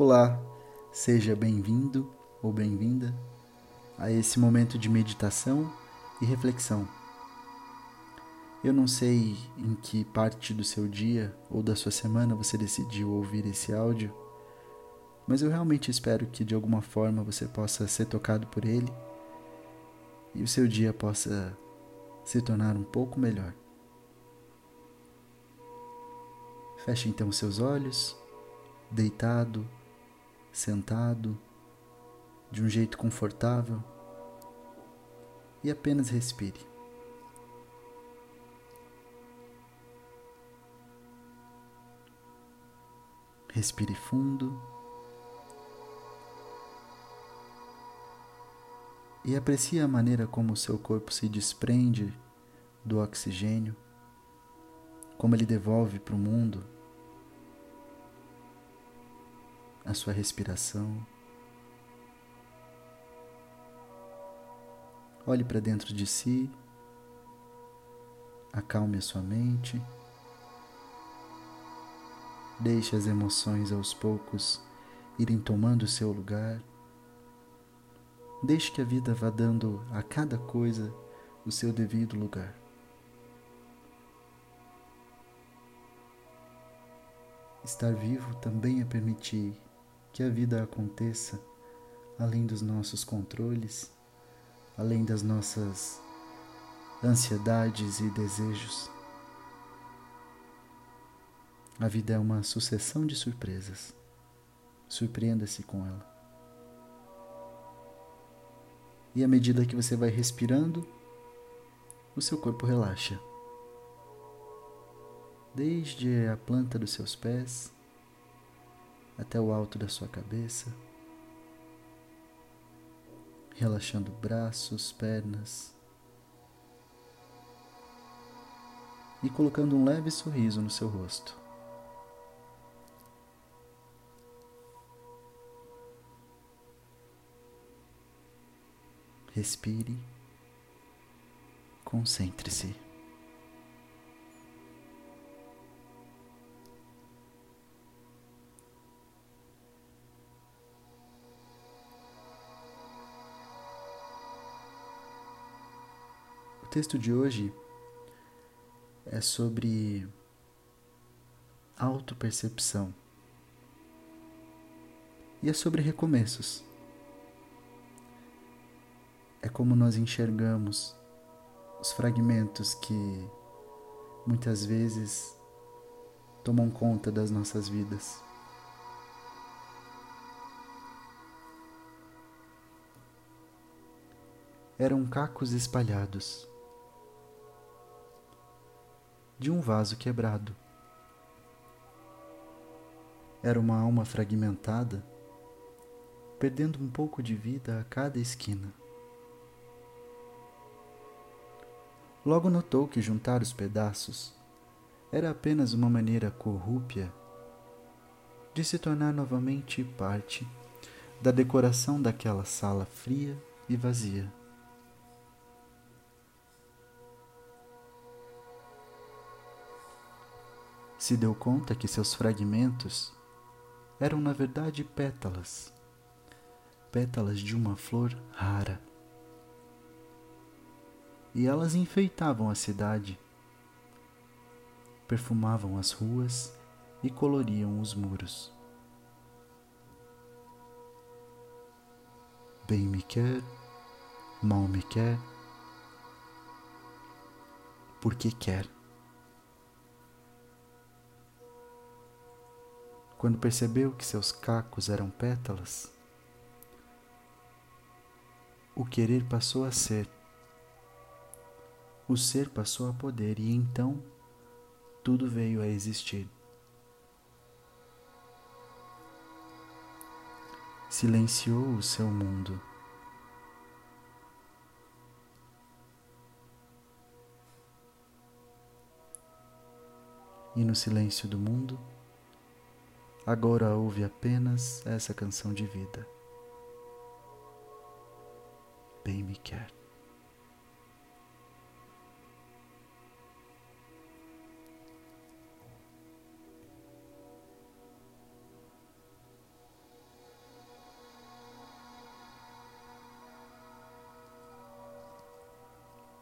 Olá, seja bem-vindo ou bem-vinda a esse momento de meditação e reflexão. Eu não sei em que parte do seu dia ou da sua semana você decidiu ouvir esse áudio, mas eu realmente espero que de alguma forma você possa ser tocado por ele e o seu dia possa se tornar um pouco melhor. Feche então seus olhos, deitado sentado, de um jeito confortável e apenas respire. Respire fundo e aprecie a maneira como o seu corpo se desprende do oxigênio, como ele devolve para o mundo a sua respiração. Olhe para dentro de si, acalme a sua mente, deixe as emoções aos poucos irem tomando o seu lugar. Deixe que a vida vá dando a cada coisa o seu devido lugar. Estar vivo também é permitir que a vida aconteça além dos nossos controles, além das nossas ansiedades e desejos. A vida é uma sucessão de surpresas. Surpreenda-se com ela. E à medida que você vai respirando, o seu corpo relaxa. Desde a planta dos seus pés até o alto da sua cabeça, relaxando braços, pernas e colocando um leve sorriso no seu rosto. Respire, concentre-se. O texto de hoje é sobre autopercepção e é sobre recomeços. É como nós enxergamos os fragmentos que muitas vezes tomam conta das nossas vidas. Eram cacos espalhados de um vaso quebrado. Era uma alma fragmentada, perdendo um pouco de vida a cada esquina. Logo notou que juntar os pedaços era apenas uma maneira corrúpia de se tornar novamente parte da decoração daquela sala fria e vazia. Se deu conta que seus fragmentos eram na verdade pétalas, pétalas de uma flor rara. E elas enfeitavam a cidade, perfumavam as ruas e coloriam os muros. Bem me quer, mal me quer, porque quer. Quando percebeu que seus cacos eram pétalas, o querer passou a ser, o ser passou a poder e então tudo veio a existir. Silenciou o seu mundo. E no silêncio do mundo, agora ouve apenas essa canção de vida. Bem me quer.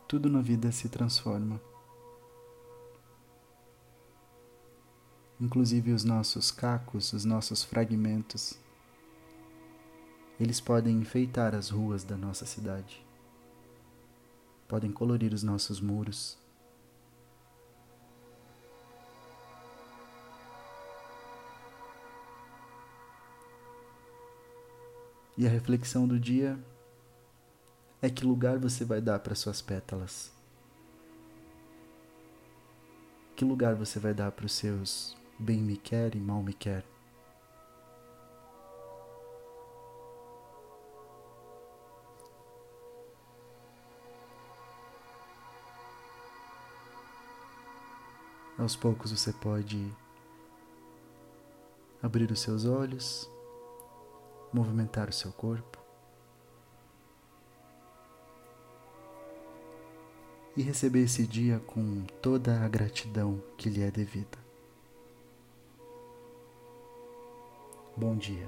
Tudo na vida se transforma. Inclusive os nossos cacos, os nossos fragmentos, eles podem enfeitar as ruas da nossa cidade, podem colorir os nossos muros. E a reflexão do dia é que lugar você vai dar para suas pétalas? Que lugar você vai dar para os seus bem me quer e mal me quer? Aos poucos você pode abrir os seus olhos, movimentar o seu corpo. e receber esse dia com toda a gratidão que lhe é devida. Bom dia.